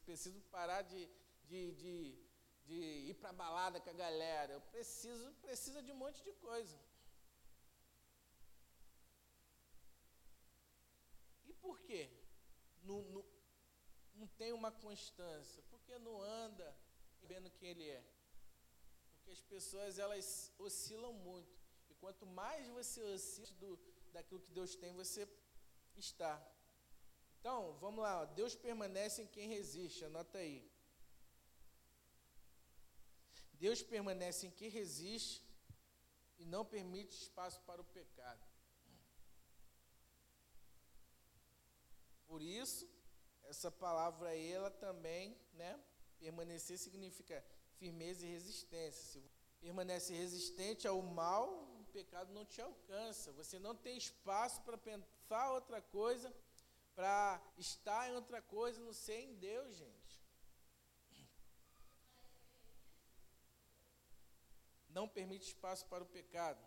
preciso parar de, de, de, de ir para balada com a galera, eu preciso, precisa de um monte de coisa. E por quê? No, no, não tem uma constância, porque não anda vendo quem ele é. Porque as pessoas elas oscilam muito. E quanto mais você oscila do, daquilo que Deus tem, você está. Então, vamos lá. Deus permanece em quem resiste, anota aí. Deus permanece em quem resiste e não permite espaço para o pecado. Por isso, essa palavra aí, ela também, né? Permanecer significa firmeza e resistência. Se permanece resistente ao mal, o pecado não te alcança. Você não tem espaço para pensar outra coisa, para estar em outra coisa, não ser em Deus, gente. Não permite espaço para o pecado.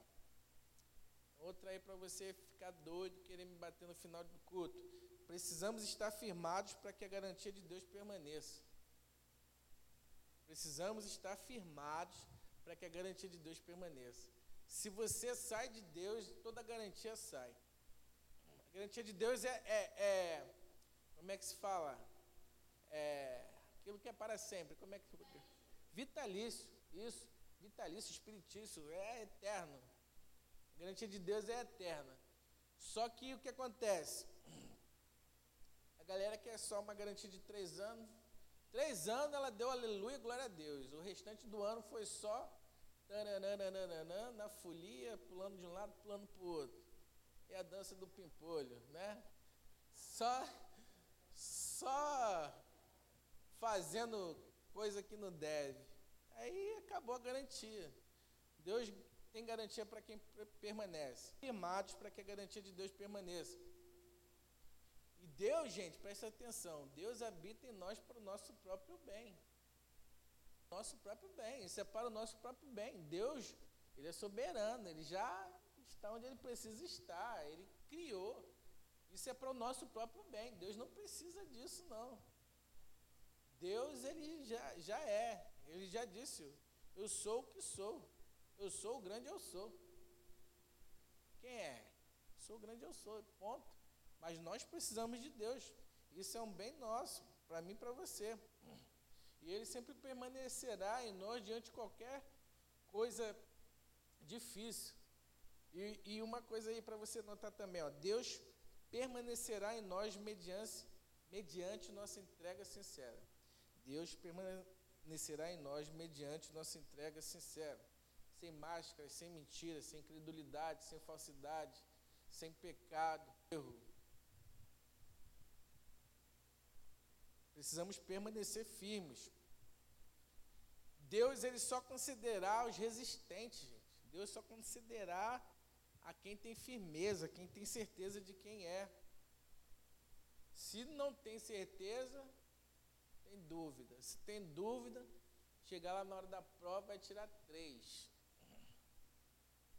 Outra aí para você ficar doido, querer me bater no final do culto. Precisamos estar firmados para que a garantia de Deus permaneça. Precisamos estar firmados para que a garantia de Deus permaneça. Se você sai de Deus, toda a garantia sai. A garantia de Deus é, é, é como é que se fala? É aquilo que é para sempre. Como é que vitalício? Isso, vitalício, espiritício, é eterno. A garantia de Deus é eterna. Só que o que acontece? galera quer só uma garantia de três anos. Três anos ela deu aleluia, glória a Deus. O restante do ano foi só na folia, pulando de um lado, pulando para o outro. E a dança do pimpolho, né? Só, só fazendo coisa que não deve. Aí acabou a garantia. Deus tem garantia para quem permanece. Firmados para que a garantia de Deus permaneça. Deus, gente, presta atenção, Deus habita em nós para o nosso próprio bem. Nosso próprio bem, isso é para o nosso próprio bem. Deus, Ele é soberano, Ele já está onde Ele precisa estar, Ele criou. Isso é para o nosso próprio bem. Deus não precisa disso, não. Deus, Ele já, já é. Ele já disse, eu sou o que sou. Eu sou o grande eu sou. Quem é? Sou o grande eu sou, ponto. Mas nós precisamos de Deus. Isso é um bem nosso, para mim e para você. E Ele sempre permanecerá em nós diante de qualquer coisa difícil. E, e uma coisa aí para você notar também, ó, Deus permanecerá em nós mediante, mediante nossa entrega sincera. Deus permanecerá em nós mediante nossa entrega sincera, sem máscaras, sem mentiras, sem credulidade, sem falsidade, sem pecado, erro. Precisamos permanecer firmes. Deus ele só considerar os resistentes, gente. Deus só considerar a quem tem firmeza, quem tem certeza de quem é. Se não tem certeza, tem dúvida. Se tem dúvida, chegar lá na hora da prova vai tirar três.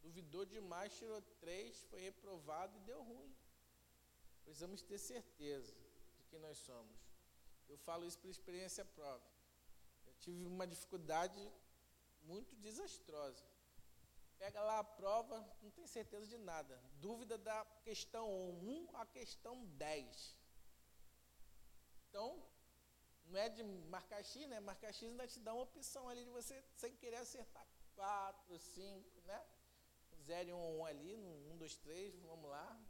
Duvidou demais, tirou três, foi reprovado e deu ruim. Precisamos ter certeza de quem nós somos. Eu falo isso por experiência própria. Eu tive uma dificuldade muito desastrosa. Pega lá a prova, não tem certeza de nada. Dúvida da questão 1 à questão 10. Então, Não é de marcar X, né? Marcar X ainda te dá uma opção ali de você, sem querer acertar quatro, cinco, né? Zero e um, um ali, um, dois, três, vamos lá.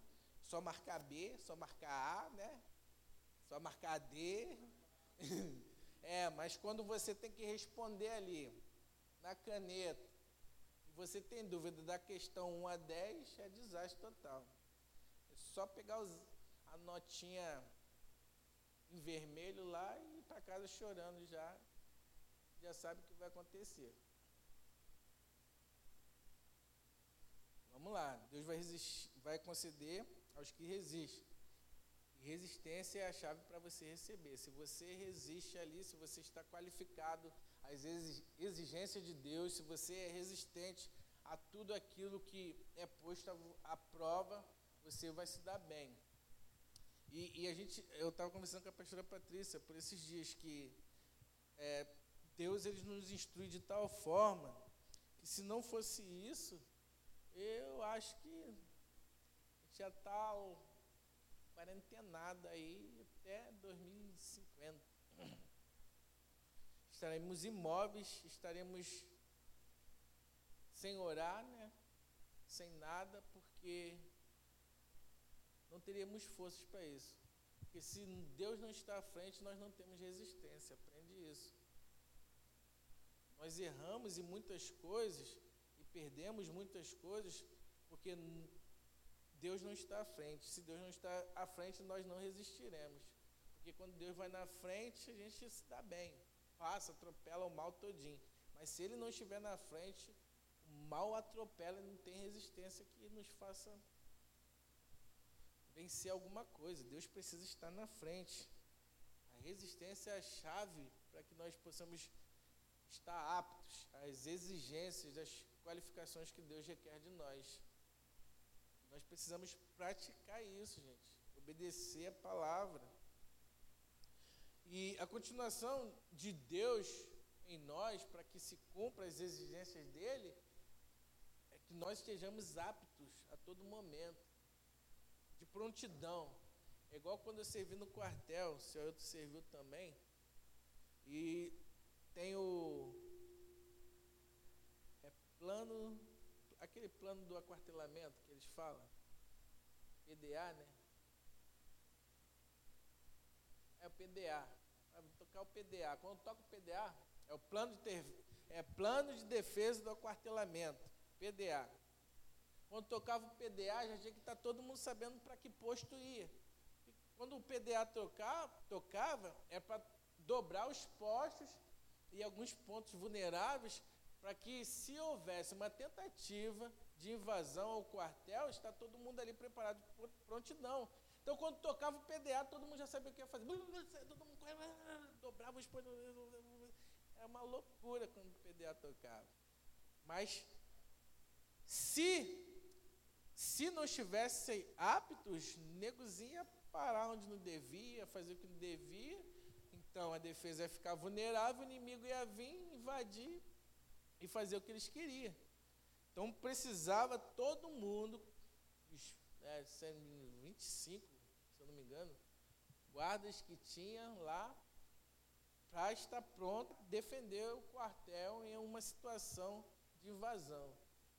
Só marcar B, só marcar A, né? Só marcar D. é, mas quando você tem que responder ali, na caneta, você tem dúvida da questão 1 a 10, é desastre total. É só pegar os, a notinha vermelho lá e para casa chorando já. Já sabe o que vai acontecer. Vamos lá, Deus vai, resistir, vai conceder aos que resistem. E resistência é a chave para você receber. Se você resiste ali, se você está qualificado às exigências de Deus, se você é resistente a tudo aquilo que é posto à prova, você vai se dar bem. E, e a gente, eu estava conversando com a pastora Patrícia por esses dias que é, Deus ele nos instrui de tal forma que se não fosse isso, eu acho que já está quarentenado aí até 2050. Estaremos imóveis, estaremos sem orar, né? sem nada, porque não teríamos forças para isso. Porque se Deus não está à frente, nós não temos resistência. Aprende isso. Nós erramos em muitas coisas e perdemos muitas coisas porque Deus não está à frente. Se Deus não está à frente, nós não resistiremos. Porque quando Deus vai na frente, a gente se dá bem. Passa, atropela o mal todinho. Mas se ele não estiver na frente, o mal atropela e não tem resistência que nos faça vencer alguma coisa. Deus precisa estar na frente. A resistência é a chave para que nós possamos estar aptos às exigências, às qualificações que Deus requer de nós. Nós precisamos praticar isso, gente. Obedecer a palavra. E a continuação de Deus em nós, para que se cumpra as exigências dele, é que nós estejamos aptos a todo momento de prontidão. É igual quando eu servi no quartel, o senhor serviu também, e tem o é plano, aquele plano do aquartelamento que eles falam, PDA, né? É o PDA. Vai tocar o PDA. Quando toca o PDA, é o plano de ter, é plano de defesa do aquartelamento, PDA. Quando tocava o PDA, já tinha que estar todo mundo sabendo para que posto ia. E quando o PDA tocava, tocava é para dobrar os postos e alguns pontos vulneráveis para que, se houvesse uma tentativa de invasão ao quartel, está todo mundo ali preparado, prontidão. Então, quando tocava o PDA, todo mundo já sabia o que ia fazer. Todo mundo dobrava os postos. Era uma loucura quando o PDA tocava. Mas, se se não estivessem aptos, negozinho parar onde não devia, fazer o que não devia. Então a defesa ia ficar vulnerável, o inimigo ia vir, invadir e fazer o que eles queriam. Então precisava todo mundo, os é, 25, se eu não me engano, guardas que tinha lá, para estar pronto defender o quartel em uma situação de invasão.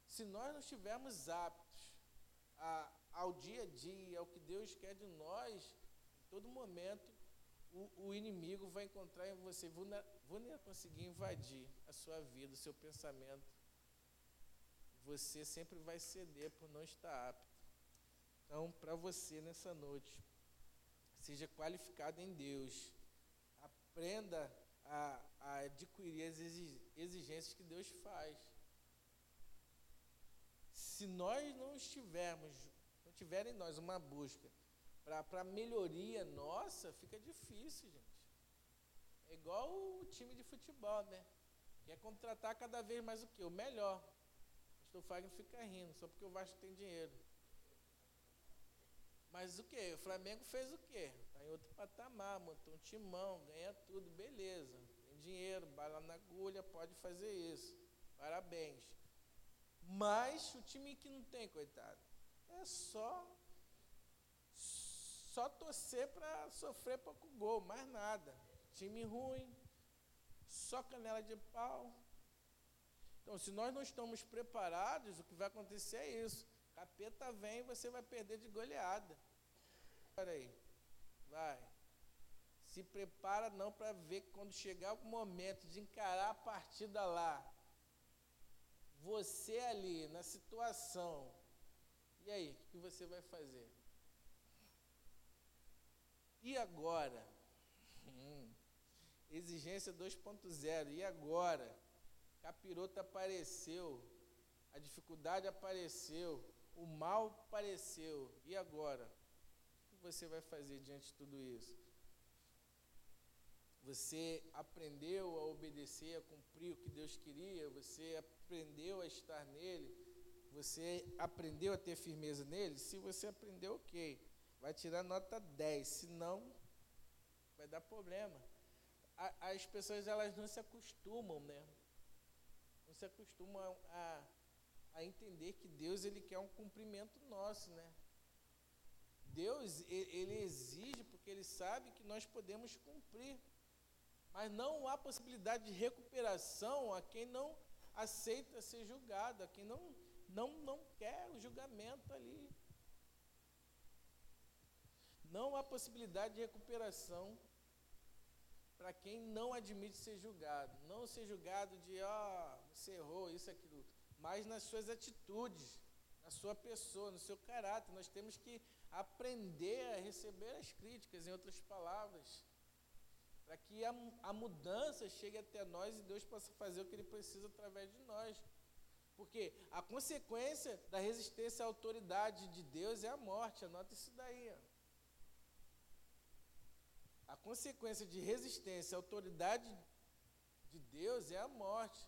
Se nós não estivermos aptos, a, ao dia a dia, ao que Deus quer de nós, em todo momento, o, o inimigo vai encontrar em você, vai conseguir invadir a sua vida, o seu pensamento. Você sempre vai ceder por não estar apto. Então, para você nessa noite, seja qualificado em Deus. Aprenda a, a adquirir as exigências que Deus faz. Se nós não estivermos, não tiver em nós uma busca para melhoria nossa, fica difícil, gente. É igual o time de futebol, né? Quer contratar cada vez mais o quê? O melhor. O Fagner fica rindo, só porque o Vasco tem dinheiro. Mas o que? O Flamengo fez o quê? Está em outro patamar, montou um timão, ganha tudo, beleza. Tem dinheiro, bala na agulha, pode fazer isso. Parabéns. Mas o time que não tem, coitado, é só só torcer para sofrer pouco gol, mais nada. time ruim, só canela de pau. Então, se nós não estamos preparados, o que vai acontecer é isso. Capeta vem e você vai perder de goleada. Espera aí. Vai. Se prepara não para ver quando chegar o momento de encarar a partida lá, você ali na situação, e aí, o que você vai fazer? E agora? Hum, exigência 2.0. E agora? Capiroto apareceu, a dificuldade apareceu, o mal apareceu. E agora? O que você vai fazer diante de tudo isso? Você aprendeu a obedecer, a cumprir o que Deus queria, você aprendeu a estar nele, você aprendeu a ter firmeza nele? Se você aprendeu, ok vai tirar nota 10, senão vai dar problema. A, as pessoas elas não se acostumam, né? Não se acostumam a, a entender que Deus ele quer um cumprimento nosso, né? Deus ele exige porque ele sabe que nós podemos cumprir, mas não há possibilidade de recuperação a quem não aceita ser julgado, a quem não não não quer o julgamento ali. Não há possibilidade de recuperação para quem não admite ser julgado. Não ser julgado de, ó, oh, você errou, isso, aquilo. Mas nas suas atitudes, na sua pessoa, no seu caráter. Nós temos que aprender a receber as críticas, em outras palavras. Para que a, a mudança chegue até nós e Deus possa fazer o que Ele precisa através de nós. Porque a consequência da resistência à autoridade de Deus é a morte. Anota isso daí. Ó. A consequência de resistência à autoridade de Deus é a morte.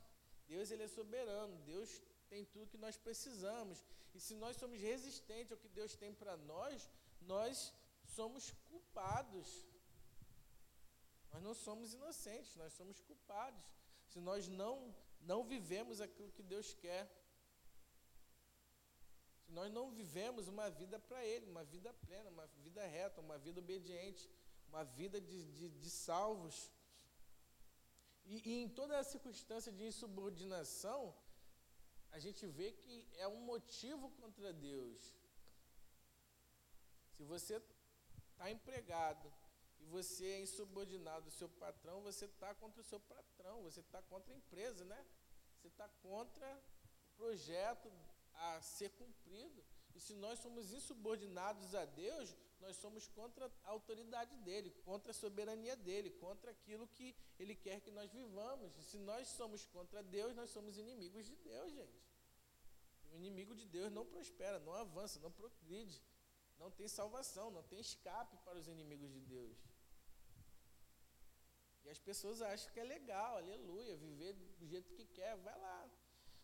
Deus ele é soberano, Deus tem tudo que nós precisamos. E se nós somos resistentes ao que Deus tem para nós, nós somos culpados. Nós não somos inocentes, nós somos culpados. Se nós não não vivemos aquilo que Deus quer. Se nós não vivemos uma vida para Ele, uma vida plena, uma vida reta, uma vida obediente, uma vida de, de, de salvos. E, e, em toda a circunstância de insubordinação, a gente vê que é um motivo contra Deus. Se você está empregado e você é insubordinado do seu patrão, você está contra o seu patrão, você está contra a empresa, né? Você está contra o projeto a ser cumprido. E se nós somos insubordinados a Deus, nós somos contra a autoridade dele, contra a soberania dele, contra aquilo que ele quer que nós vivamos. E se nós somos contra Deus, nós somos inimigos de Deus, gente. O inimigo de Deus não prospera, não avança, não progride, não tem salvação, não tem escape para os inimigos de Deus. E as pessoas acham que é legal, aleluia, viver do jeito que quer, vai lá.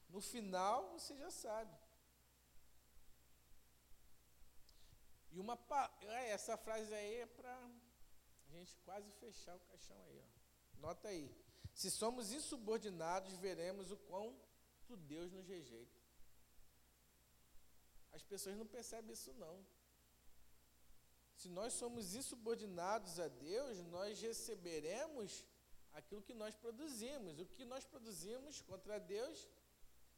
No final, você já sabe. E uma é, essa frase aí é para a gente quase fechar o caixão aí, ó. Nota aí. Se somos insubordinados, veremos o quanto Deus nos rejeita. As pessoas não percebem isso não. Se nós somos insubordinados a Deus, nós receberemos aquilo que nós produzimos. O que nós produzimos contra Deus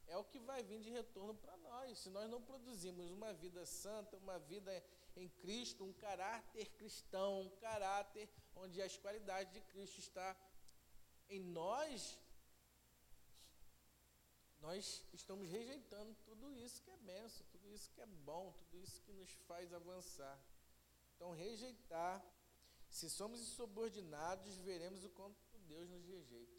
é o que vai vir de retorno para nós. Se nós não produzimos uma vida santa, uma vida em Cristo, um caráter cristão, um caráter onde as qualidades de Cristo está em nós, nós estamos rejeitando tudo isso que é benção, tudo isso que é bom, tudo isso que nos faz avançar. Então, rejeitar, se somos insubordinados, veremos o quanto Deus nos rejeita.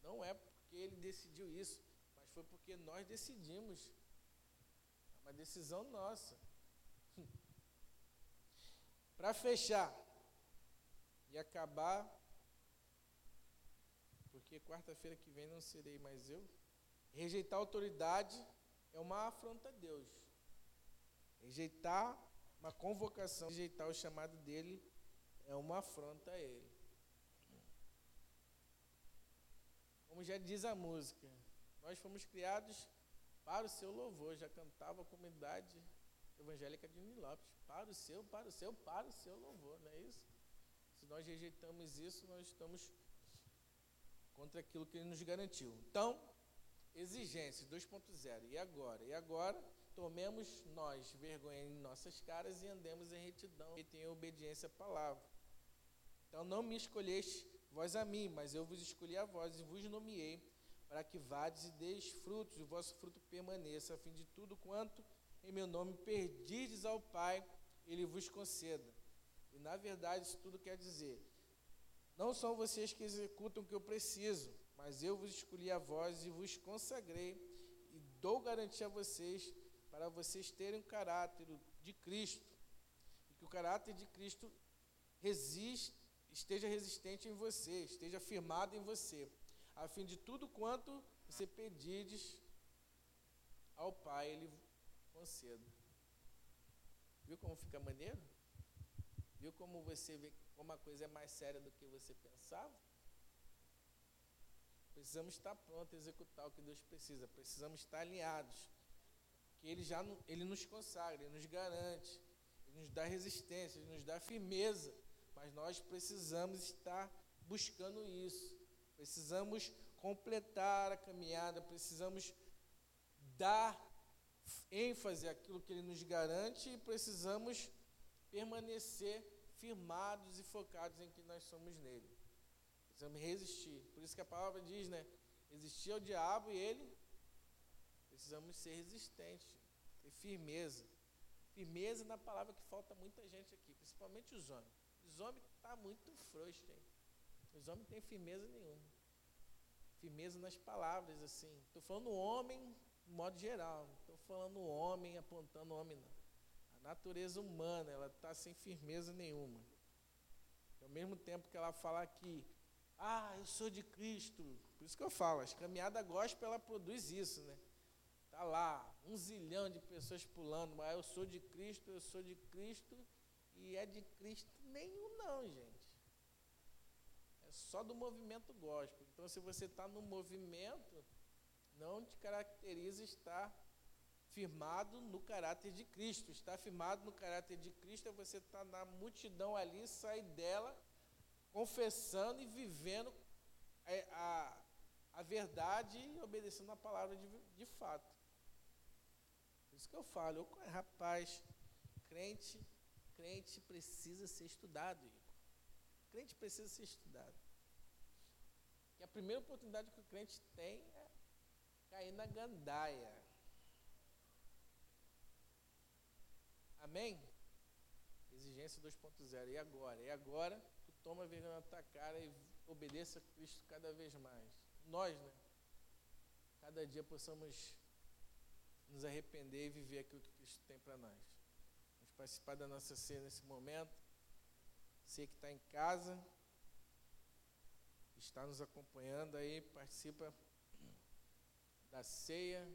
Não é porque ele decidiu isso, mas foi porque nós decidimos uma decisão nossa. Para fechar e acabar, porque quarta-feira que vem não serei mais eu. Rejeitar a autoridade é uma afronta a Deus. Rejeitar uma convocação, rejeitar o chamado dele é uma afronta a ele. Como já diz a música, nós fomos criados para o seu louvor. Já cantava a comunidade evangélica de Nilópolis. Para o seu, para o seu, para o seu louvor, não é isso? Se nós rejeitamos isso, nós estamos contra aquilo que ele nos garantiu. Então, exigências 2.0. E agora? E agora, tomemos nós vergonha em nossas caras e andemos em retidão e em obediência à palavra. Então, não me escolheste vós a mim, mas eu vos escolhi a vós e vos nomeei para que vades e deis frutos, e o vosso fruto permaneça, a fim de tudo quanto em meu nome perdides ao Pai, Ele vos conceda. E na verdade isso tudo quer dizer, não são vocês que executam o que eu preciso, mas eu vos escolhi a vós e vos consagrei e dou garantia a vocês para vocês terem o caráter de Cristo e que o caráter de Cristo resiste, esteja resistente em você, esteja firmado em você, a fim de tudo quanto você pedides ao Pai, Ele conceda. Viu como fica maneiro? Viu como você vê como a coisa é mais séria do que você pensava? Precisamos estar prontos a executar o que Deus precisa. Precisamos estar alinhados. Que Ele já ele nos consagra, Ele nos garante, Ele nos dá resistência, Ele nos dá firmeza. Mas nós precisamos estar buscando isso. Precisamos completar a caminhada, precisamos dar ênfase àquilo que Ele nos garante e precisamos permanecer firmados e focados em que nós somos nele. Precisamos resistir. Por isso que a palavra diz, né? Resistir ao diabo e ele. Precisamos ser resistentes, ter firmeza. Firmeza na palavra que falta muita gente aqui, principalmente os homens. Os homens estão tá muito frouxos, hein? Os homens não têm firmeza nenhuma. Firmeza nas palavras, assim. Estou falando homem, de modo geral. Não estou falando homem apontando homem, não natureza humana, ela está sem firmeza nenhuma. Ao mesmo tempo que ela fala aqui, ah, eu sou de Cristo. Por isso que eu falo, as caminhadas gospel, ela produz isso, né? Tá lá, um zilhão de pessoas pulando, mas eu sou de Cristo, eu sou de Cristo, e é de Cristo nenhum não, gente. É só do movimento gospel. Então, se você está no movimento, não te caracteriza estar firmado no caráter de Cristo. Estar firmado no caráter de Cristo é você estar na multidão ali, sair dela, confessando e vivendo a, a, a verdade e obedecendo a palavra de, de fato. Isso que eu falo, eu, rapaz, crente, crente precisa ser estudado, Igor. Crente precisa ser estudado. E a primeira oportunidade que o crente tem é cair na gandaia. Amém? Exigência 2.0. E agora? E agora tu toma vergonha na tua cara e obedeça a Cristo cada vez mais. Nós, né? Cada dia possamos nos arrepender e viver aquilo que Cristo tem para nós. Vamos participar da nossa ceia nesse momento. Você que está em casa, está nos acompanhando aí, participa da ceia.